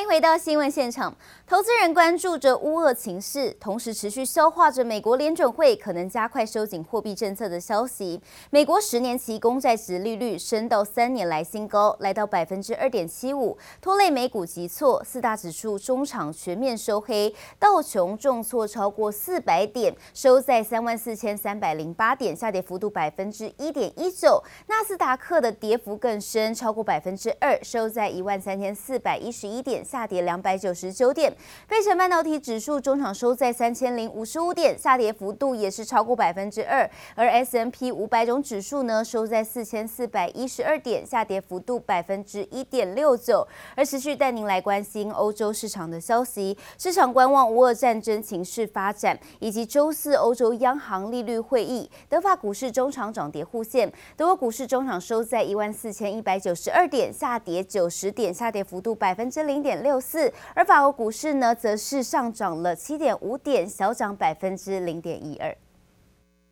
欢迎回到新闻现场。投资人关注着乌俄情势，同时持续消化着美国联准会可能加快收紧货币政策的消息。美国十年期公债殖利率升到三年来新高，来到百分之二点七五，拖累美股急挫。四大指数中场全面收黑，道琼重挫超过四百点，收在三万四千三百零八点，下跌幅度百分之一点一九。纳斯达克的跌幅更深，超过百分之二，收在一万三千四百一十一点，下跌两百九十九点。费城半导体指数中场收在三千零五十五点，下跌幅度也是超过百分之二。而 S&P 五百种指数呢，收在四千四百一十二点，下跌幅度百分之一点六九。而持续带您来关心欧洲市场的消息，市场观望乌俄战争情势发展，以及周四欧洲央行利率会议。德法股市中场涨跌互现，德国股市中场收在一万四千一百九十二点，下跌九十点，下跌幅度百分之零点 六四。而法国股市呢，则则是上涨了七点五点，小涨百分之零点一二。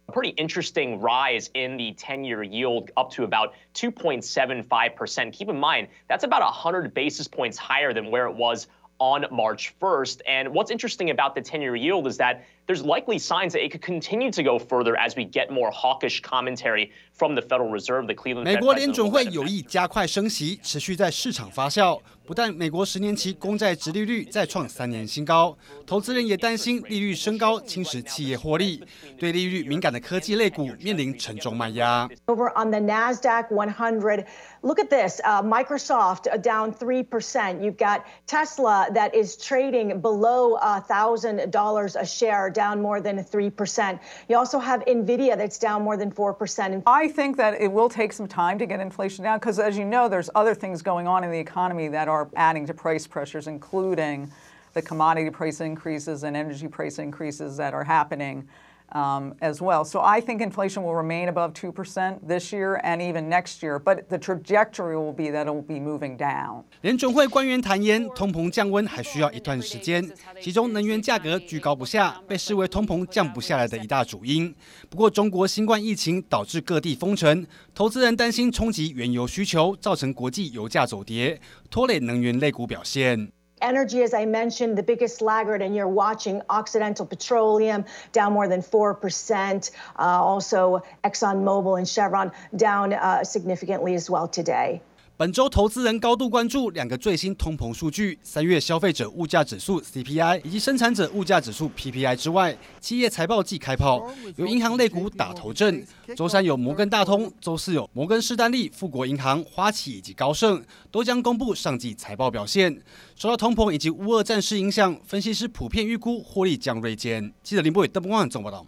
Pretty interesting rise in the 10-year yield up to about 2.75%. Keep in mind, that's about 100 basis points higher than where it was on March 1st. And what's interesting about the 10-year yield is that there's likely signs that it could continue to go further as we get more hawkish commentary from the Federal Reserve, the Cleveland. 美国联准会有意加快升息，持续在市场发酵。不但美国十年期公债殖利率再创三年新高，投资人也担心利率升高侵蚀企业获利，对利率敏感的科技类股面临沉重卖压。Over on the Nasdaq 100, look at this: uh, Microsoft down three percent. You've got Tesla that is trading below a thousand dollars a share. down more than 3%. You also have NVIDIA that's down more than 4%. I think that it will take some time to get inflation down because, as you know, there's other things going on in the economy that are adding to price pressures, including the commodity price increases and energy price increases that are happening. Um, as well. So I think inflation will remain above 2% this year and even next year, but the trajectory will be that it will be moving down. 联准会官员坦言，通膨降温还需要一段时间，其中能源价格居高不下，被视为通膨降不下来的一大主因。不过，中国新冠疫情导致各地封城，投资人担心冲击原油需求，造成国际油价走跌，拖累能源类股表现。Energy, as I mentioned, the biggest laggard, and you're watching Occidental Petroleum down more than 4%. Uh, also, ExxonMobil and Chevron down uh, significantly as well today. 本周投资人高度关注两个最新通膨数据：三月消费者物价指数 CPI 以及生产者物价指数 PPI 之外，企业财报季开炮，由银行类股打头阵。周三有摩根大通，周四有摩根士丹利、富国银行、花旗以及高盛都将公布上季财报表现。受到通膨以及乌俄战事影响，分析师普遍预估获利将锐减。记者林博伟、邓光总报道。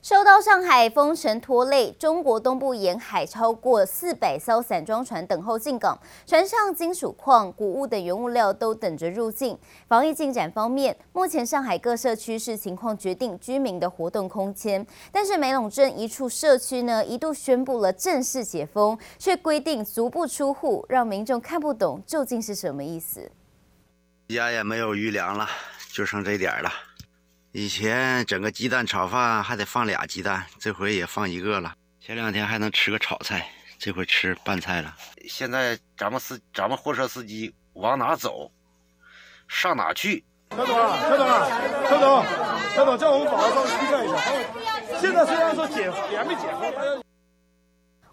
受到上海封城拖累，中国东部沿海超过四百艘散装船等候进港，船上金属矿、谷物等原物料都等着入境。防疫进展方面，目前上海各社区视情况决定居民的活动空间，但是梅陇镇一处社区呢一度宣布了正式解封，却规定足不出户，让民众看不懂究竟是什么意思。家也没有余粮了，就剩这点了。以前整个鸡蛋炒饭还得放俩鸡蛋，这回也放一个了。前两天还能吃个炒菜，这回吃拌菜了。现在咱们司咱们货车司机往哪走，上哪去？车总啊，车总啊，车总，车总，叫我们保安上去看一下。现在虽然说解封，也还没解封。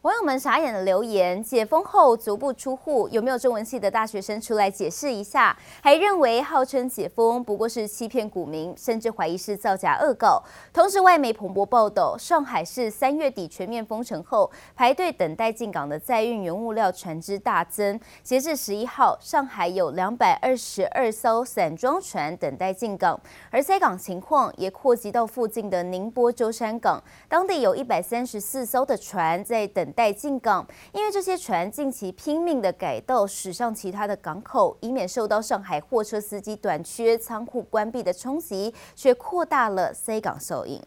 网友们傻眼的留言：解封后足不出户，有没有中文系的大学生出来解释一下？还认为号称解封不过是欺骗股民，甚至怀疑是造假恶搞。同时，外媒彭博报道，上海市三月底全面封城后，排队等待进港的载运原物料船只大增。截至十一号，上海有两百二十二艘散装船等待进港，而塞港情况也扩及到附近的宁波舟山港，当地有一百三十四艘的船在等。待进港，因为这些船近期拼命的改道驶上其他的港口，以免受到上海货车司机短缺、仓库关闭的冲击，却扩大了 C 港效应。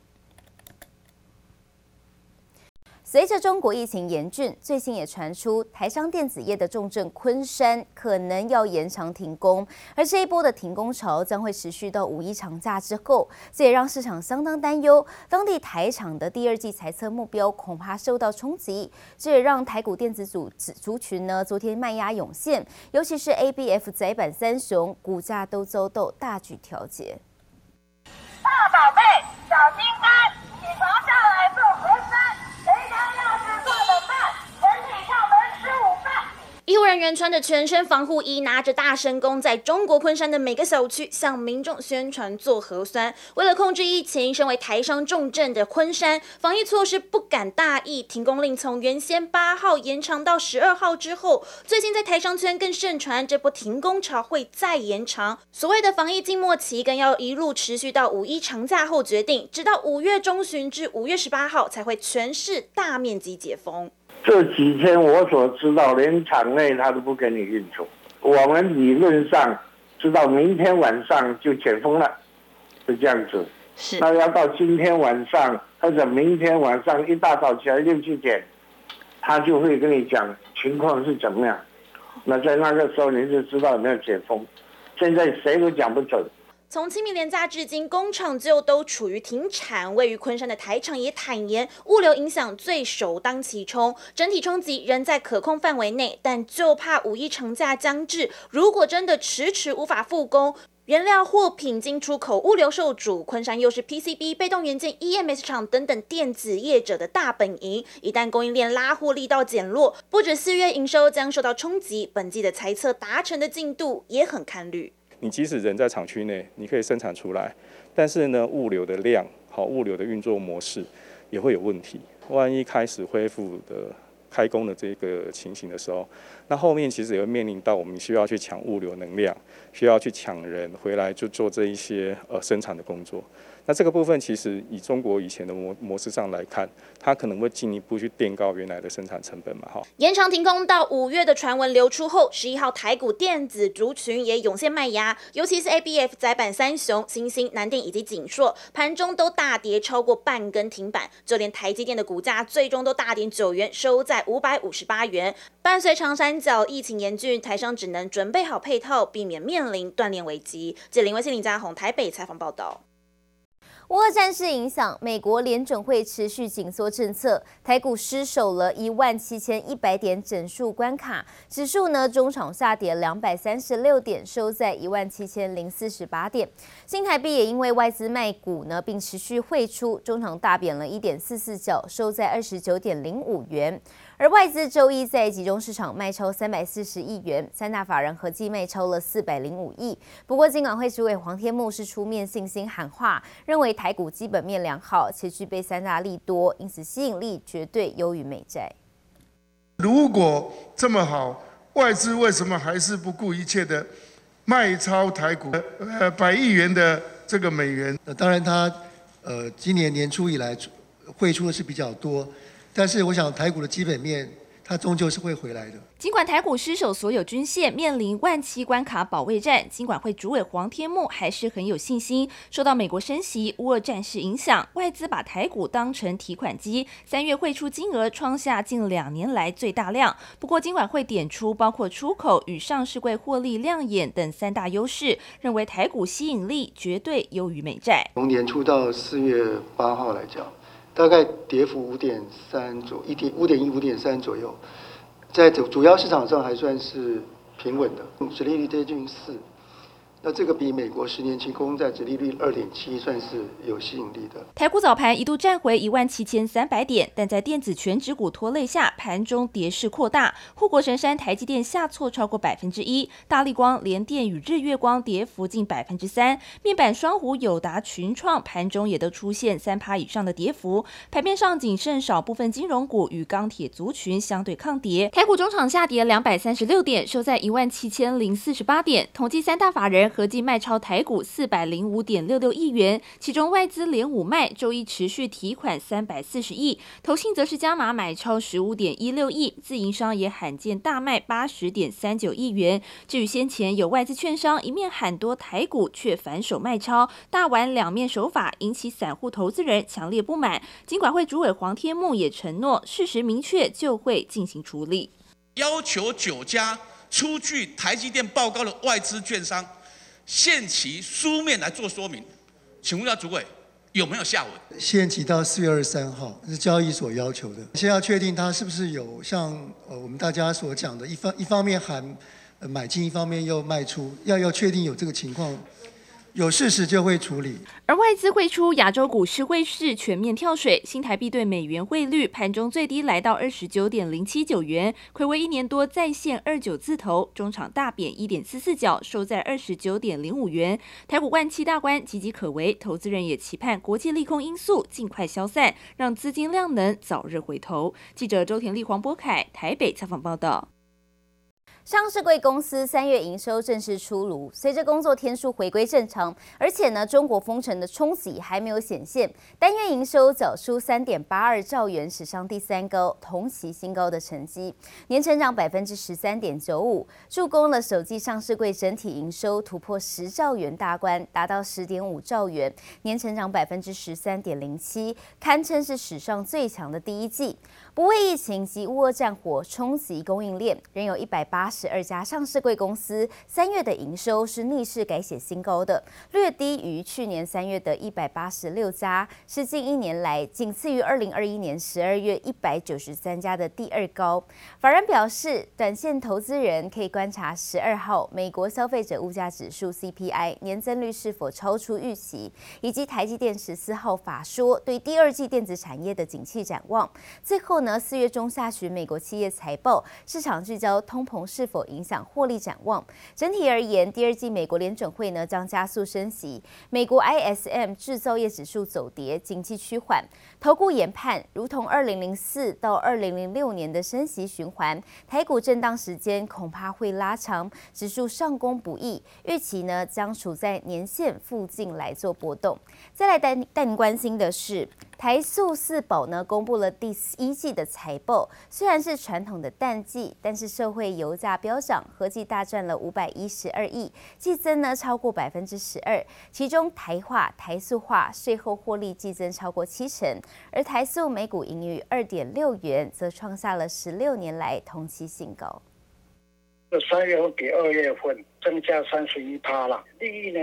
随着中国疫情严峻，最近也传出台商电子业的重镇昆山可能要延长停工，而这一波的停工潮将会持续到五一长假之后，这也让市场相当担忧，当地台厂的第二季财测目标恐怕受到冲击，这也让台股电子组族群呢昨天卖压涌现，尤其是 ABF 窄板三雄股价都遭到大举调节。大宝贝，小心肝，起床下来做核酸。医护人员穿着全身防护衣，拿着大声公，在中国昆山的每个小区向民众宣传做核酸。为了控制疫情，身为台商重镇的昆山，防疫措施不敢大意，停工令从原先八号延长到十二号之后，最近在台商圈更盛传这波停工潮会再延长。所谓的防疫静默期，更要一路持续到五一长假后决定，直到五月中旬至五月十八号才会全市大面积解封。这几天我所知道，连场内他都不给你运作。我们理论上知道明天晚上就解封了，是这样子。是。那要到今天晚上或者明天晚上一大早起来六七点，他就会跟你讲情况是怎么样。那在那个时候你就知道有没有解封。现在谁都讲不准。从清明连假至今，工厂就都处于停产。位于昆山的台厂也坦言，物流影响最首当其冲，整体冲击仍在可控范围内，但就怕五一长假将至，如果真的迟迟无法复工，原料货品进出口物流受阻，昆山又是 PCB、被动元件、EMS 厂等等电子业者的大本营，一旦供应链拉货力道减弱，不止四月营收将受到冲击，本季的财测达成的进度也很堪虑。你即使人在厂区内，你可以生产出来，但是呢，物流的量好，物流的运作模式也会有问题。万一开始恢复的开工的这个情形的时候，那后面其实也会面临到我们需要去抢物流能量，需要去抢人回来就做这一些呃生产的工作。那这个部分其实以中国以前的模模式上来看，它可能会进一步去垫高原来的生产成本嘛，哈。延长停工到五月的传闻流出后，十一号台股电子族群也涌现卖压，尤其是 ABF 载板三雄、新兴、南电以及景硕，盘中都大跌超过半根停板，就连台积电的股价最终都大跌九元，收在五百五十八元。伴随长山三角疫情严峻，台商只能准备好配套，避免面临断链危机。记者林威信、林家宏台北采访报道。乌俄战事影响，美国联准会持续紧缩政策，台股失守了一万七千一百点整数关卡，指数呢中场下跌两百三十六点，收在一万七千零四十八点。新台币也因为外资卖股呢，并持续汇出，中场大贬了一点四四角，收在二十九点零五元。而外资周一在集中市场卖超三百四十亿元，三大法人合计卖超了四百零五亿。不过，金管会主委黄天牧是出面信心喊话，认为台股基本面良好，且具备三大利多，因此吸引力绝对优于美债。如果这么好，外资为什么还是不顾一切的卖超台股？呃，百亿元的这个美元？当然，它呃今年年初以来汇出的是比较多。但是我想台股的基本面，它终究是会回来的。尽管台股失守所有均线，面临万七关卡保卫战，金管会主委黄天牧还是很有信心。受到美国升息、乌俄战事影响，外资把台股当成提款机，三月汇出金额创下近两年来最大量。不过，金管会点出包括出口与上市柜获利亮眼等三大优势，认为台股吸引力绝对优于美债。从年初到四月八号来讲。大概跌幅五点三左一点五点一五点三左右，在主主要市场上还算是平稳的，殖利率接近四。那这个比美国十年期公债殖利率二点七算是有吸引力的。台股早盘一度站回一万七千三百点，但在电子权值股拖累下，盘中跌势扩大。护国神山台积电下挫超过百分之一，大力光、联电与日月光跌幅近百分之三。面板双虎友达、群创盘中也都出现三趴以上的跌幅。盘面上仅剩少部分金融股与钢铁族群相对抗跌。台股中场下跌两百三十六点，收在一万七千零四十八点。统计三大法人。合计卖超台股四百零五点六六亿元，其中外资连五卖，周一持续提款三百四十亿，投信则是加码买超十五点一六亿，自营商也罕见大卖八十点三九亿元。至于先前有外资券商一面喊多台股，却反手卖超，大玩两面手法，引起散户投资人强烈不满。金管会主委黄天牧也承诺，事实明确就会进行处理。要求九家出具台积电报告的外资券商，限期书面来做说明。请问一下主委，有没有下文？限期到四月二十三号是交易所要求的，先要确定他是不是有像呃我们大家所讲的，一方一方面含买进，一方面又卖出，要要确定有这个情况。有事实就会处理，而外资汇出，亚洲股市汇市全面跳水，新台币对美元汇率盘中最低来到二十九点零七九元，睽违一年多再现二九字头，中场大贬一点四四角，收在二十九点零五元。台股万七大关岌岌可危，投资人也期盼国际利空因素尽快消散，让资金量能早日回头。记者周田丽、黄博凯台北采访报道。上市柜公司三月营收正式出炉，随着工作天数回归正常，而且呢，中国封城的冲击还没有显现，单月营收缴出三点八二兆元，史上第三高，同期新高的成绩，年成长百分之十三点九五，助攻了首季上市柜整体营收突破十兆元大关，达到十点五兆元，年成长百分之十三点零七，堪称是史上最强的第一季。不为疫情及乌俄战火冲击供应链，仍有一百八十二家上市柜公司三月的营收是逆势改写新高的，略低于去年三月的一百八十六家，是近一年来仅次于二零二一年十二月一百九十三家的第二高。法人表示，短线投资人可以观察十二号美国消费者物价指数 CPI 年增率是否超出预期，以及台积电十四号法说对第二季电子产业的景气展望。最后呢，四月中下旬，美国企业财报，市场聚焦通膨是否影响获利展望。整体而言，第二季美国联准会呢将加速升息。美国 ISM 制造业指数走跌，经济趋缓。投顾研判，如同二零零四到二零零六年的升息循环，台股震荡时间恐怕会拉长，指数上攻不易。预期呢将处在年线附近来做波动。再来带带您关心的是，台塑四宝呢公布了第一季的财报，虽然是传统的淡季，但是社会油价飙涨，合计大赚了五百一十二亿，季增呢超过百分之十二，其中台化、台塑化税后获利季增超过七成。而台塑每股盈余二点六元，则创下了十六年来同期新高。这三月份比二月份增加三十一趴了，利益呢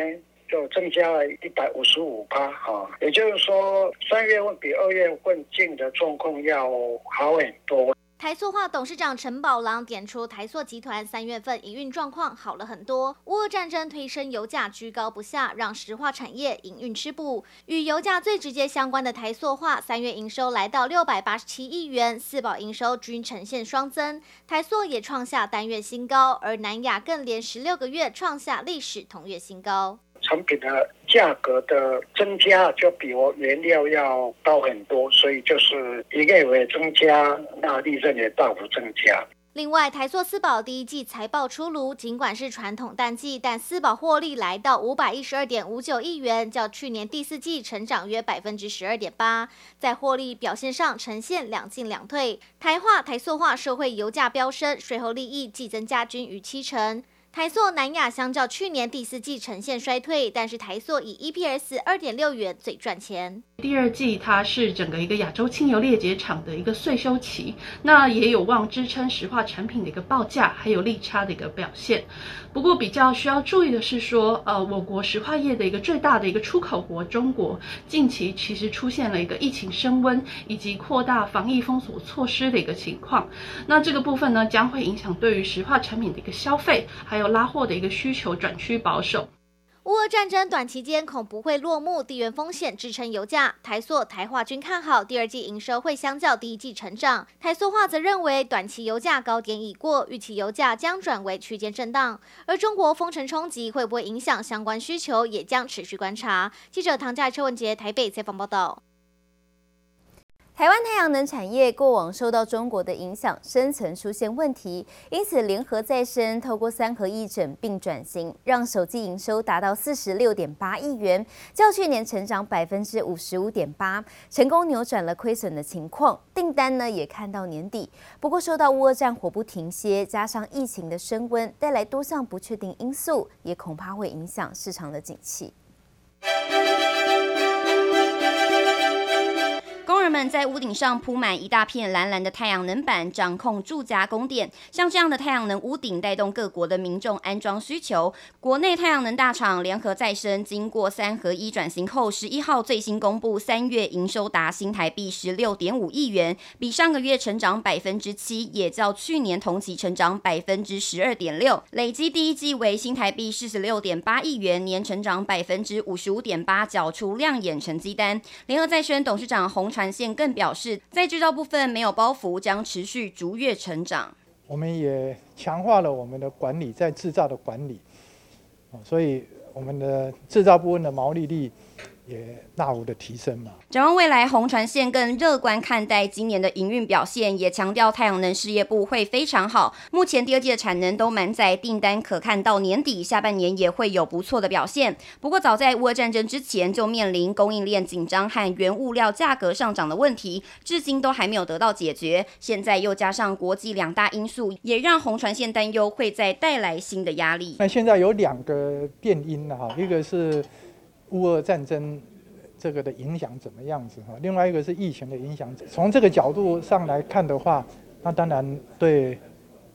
就增加了一百五十五趴哈，也就是说三月份比二月份进的状况要好很多。台塑化董事长陈宝郎点出，台塑集团三月份营运状况好了很多。乌俄战争推升油价居高不下，让石化产业营运吃补。与油价最直接相关的台塑化，三月营收来到六百八十七亿元，四宝营收均呈现双增，台塑也创下单月新高，而南亚更连十六个月创下历史同月新高。产品的价格的增加就比我原料要高很多，所以就是营业额增加，那利润也大幅增加。另外，台塑四宝第一季财报出炉，尽管是传统淡季，但四宝获利来到五百一十二点五九亿元，较去年第四季成长约百分之十二点八，在获利表现上呈现两进两退。台化、台塑化社会油价飙升，税后利益季增加均逾七成。台塑南亚相较去年第四季呈现衰退，但是台塑以 EPS 二点六元最赚钱。第二季它是整个一个亚洲轻油裂解厂的一个岁修期，那也有望支撑石化产品的一个报价，还有利差的一个表现。不过比较需要注意的是说，呃，我国石化业的一个最大的一个出口国中国，近期其实出现了一个疫情升温以及扩大防疫封锁措施的一个情况。那这个部分呢，将会影响对于石化产品的一个消费，还有拉货的一个需求转趋保守。乌俄战争短期间恐不会落幕，地缘风险支撑油价。台塑、台化均看好第二季营收会相较第一季成长。台塑化则认为短期油价高点已过，预期油价将转为区间震荡。而中国封城冲击会不会影响相关需求，也将持续观察。记者唐佳、车文杰台北采访报道。台湾太阳能产业过往受到中国的影响，深层出现问题，因此联合再生透过三合一整并转型，让首季营收达到四十六点八亿元，较去年成长百分之五十五点八，成功扭转了亏损的情况。订单呢也看到年底，不过受到乌俄战火不停歇，加上疫情的升温，带来多项不确定因素，也恐怕会影响市场的景气。们在屋顶上铺满一大片蓝蓝的太阳能板，掌控住家供电。像这样的太阳能屋顶，带动各国的民众安装需求。国内太阳能大厂联合再生，经过三合一转型后，十一号最新公布，三月营收达新台币十六点五亿元，比上个月成长百分之七，也较去年同期成长百分之十二点六。累计第一季为新台币四十六点八亿元，年成长百分之五十五点八，缴出亮眼成绩单。联合再生董事长洪传现更表示，在制造部分没有包袱，将持续逐月成长。我们也强化了我们的管理，在制造的管理，所以我们的制造部分的毛利率。也大幅的提升嘛。展望未来，红船线更乐观看待今年的营运表现，也强调太阳能事业部会非常好。目前第二季的产能都满载，订单可看到年底下半年也会有不错的表现。不过，早在乌俄战争之前就面临供应链紧张和原物料价格上涨的问题，至今都还没有得到解决。现在又加上国际两大因素，也让红船线担忧会再带来新的压力。那现在有两个变因了哈，一个是。乌俄战争这个的影响怎么样子哈？另外一个是疫情的影响。从这个角度上来看的话，那当然对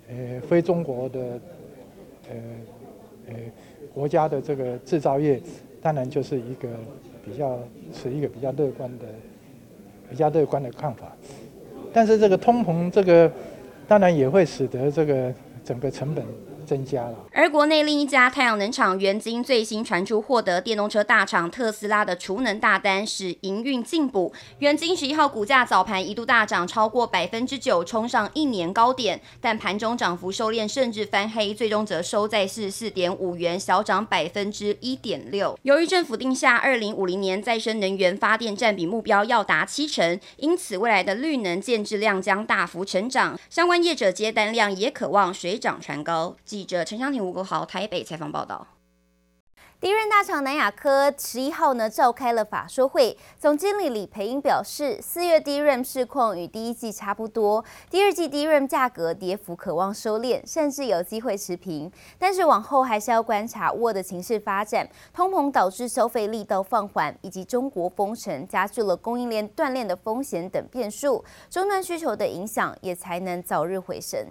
呃非中国的呃呃国家的这个制造业，当然就是一个比较持一个比较乐观的比较乐观的看法。但是这个通膨这个当然也会使得这个整个成本。增加了。而国内另一家太阳能厂元晶最新传出获得电动车大厂特斯拉的储能大单，使营运进补。元晶十一号股价早盘一度大涨超过百分之九，冲上一年高点，但盘中涨幅收敛，甚至翻黑，最终则收在四十四点五元，小涨百分之一点六。由于政府定下二零五零年再生能源发电占比目标要达七成，因此未来的绿能建置量将大幅成长，相关业者接单量也可望水涨船高。记者陈湘婷、吴国豪台北采访报道。第一任大厂南亚科十一号呢召开了法说会，总经理李培英表示，四月 DRAM 市况与第一季差不多，第二季 DRAM 价格跌幅可望收敛，甚至有机会持平。但是往后还是要观察沃的情势发展，通膨导致消费力道放缓，以及中国封城加剧了供应链断链的风险等变数，终端需求的影响也才能早日回升。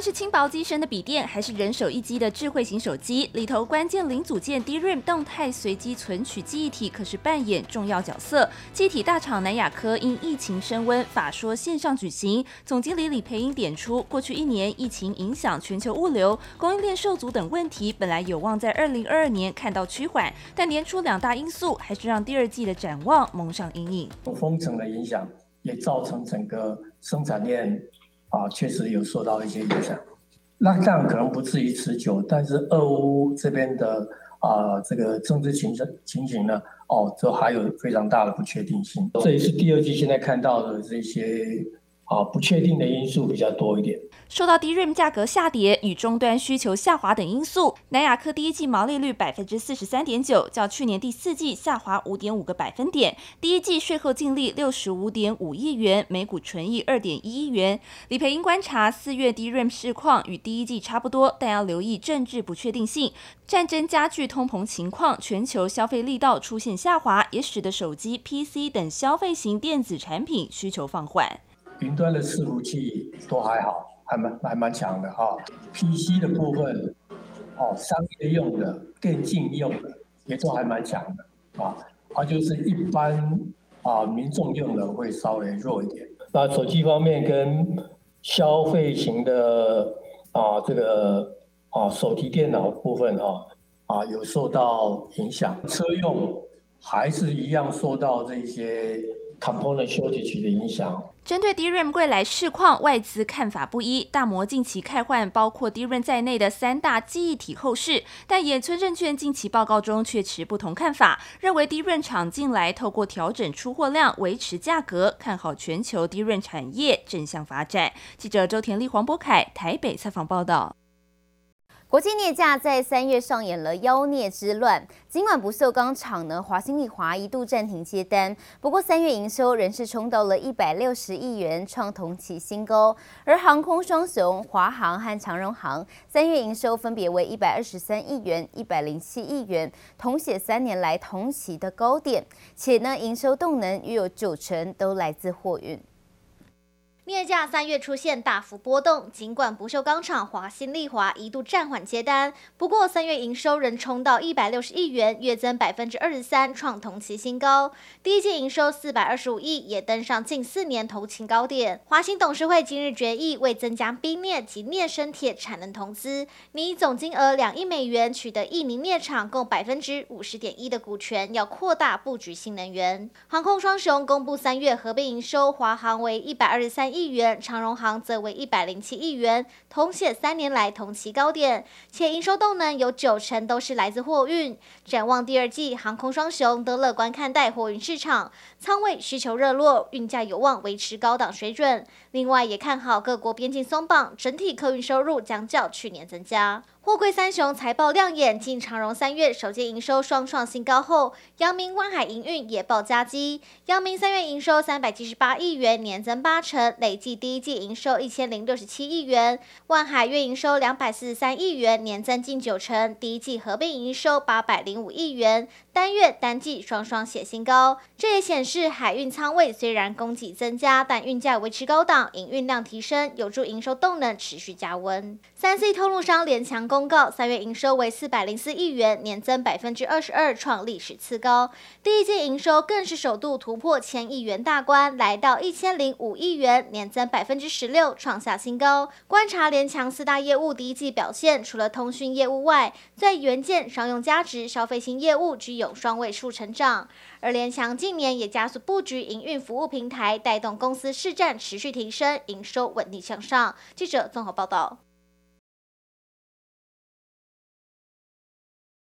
是轻薄机身的笔电，还是人手一机的智慧型手机？里头关键零组件 DRAM 动态随机存取记忆体可是扮演重要角色。记忆体大厂南亚科因疫情升温，法说线上举行。总经理李培英点出，过去一年疫情影响全球物流、供应链受阻等问题，本来有望在二零二二年看到趋缓，但年初两大因素还是让第二季的展望蒙上阴影。封城的影响也造成整个生产链。啊，确实有受到一些影响，那这样可能不至于持久，但是俄乌这边的啊这个政治情情形呢，哦，这还有非常大的不确定性，这也是第二季现在看到的这些。啊，不确定的因素比较多一点。受到 DRAM 价格下跌与终端需求下滑等因素，南亚科第一季毛利率百分之四十三点九，较去年第四季下滑五点五个百分点。第一季税后净利六十五点五亿元，每股纯益二点一亿元。李培英观察四月 DRAM 市况与第一季差不多，但要留意政治不确定性、战争加剧通膨情况，全球消费力道出现下滑，也使得手机、PC 等消费型电子产品需求放缓。云端的伺服器都还好，还蛮还蛮强的哈。PC 的部分，哦，商业用的、电竞用的也都还蛮强的啊。它，就是一般啊民众用的会稍微弱一点。那手机方面跟消费型的啊这个啊手提电脑部分哈啊有受到影响。车用还是一样受到这些。Component shortage 的影响。针对 DRAM 未来市况，外资看法不一。大摩近期看坏包括 DRAM 在内的三大记忆体后市，但野村证券近期报告中却持不同看法，认为 DRAM 厂近来透过调整出货量维持价格，看好全球 DRAM 产业正向发展。记者周田丽、黄博凯台北采访报道。国际镍价在三月上演了妖孽之乱，尽管不锈钢厂呢华新丽华一度暂停接单，不过三月营收仍是冲到了一百六十亿元，创同期新高。而航空双雄华航和长荣航三月营收分别为一百二十三亿元、一百零七亿元，同写三年来同期的高点，且呢营收动能约有九成都来自货运。镍价三月出现大幅波动，尽管不锈钢厂华新丽华一度暂缓接单，不过三月营收仍冲到一百六十亿元，月增百分之二十三，创同期新高。第一季营收四百二十五亿，也登上近四年同期高点。华新董事会今日决议，为增加冰镍及镍生铁产能投资，拟总金额两亿美元取得印尼镍厂共百分之五十点一的股权，要扩大布局新能源。航空双雄公布三月合并营收，华航为一百二十三亿。亿元，长荣行则为一百零七亿元，同写三年来同期高点，且营收动能有九成都是来自货运。展望第二季，航空双雄都乐观看待货运市场，仓位需求热络，运价有望维持高档水准。另外，也看好各国边境松绑，整体客运收入将较去年增加。货柜三雄财报亮眼，继长荣三月首季营收双创新高后，阳明万海营运也报佳绩。阳明三月营收三百七十八亿元，年增八成，累计第一季营收一千零六十七亿元。万海月营收两百四十三亿元，年增近九成，第一季合并营收八百零五亿元，单月单季双双写新高。这也显示海运仓位虽然供给增加，但运价维持高档，营运量提升，有助营收动能持续加温。三 C 通路商联强公告，三月营收为四百零四亿元，年增百分之二十二，创历史次高。第一季营收更是首度突破千亿元大关，来到一千零五亿元，年增百分之十六，创下新高。观察联强四大业务第一季表现，除了通讯业务外，在元件、商用价值、消费性业务均有双位数成长。而联强近年也加速布局营运服务平台，带动公司市占持续提升，营收稳定向上。记者综合报道。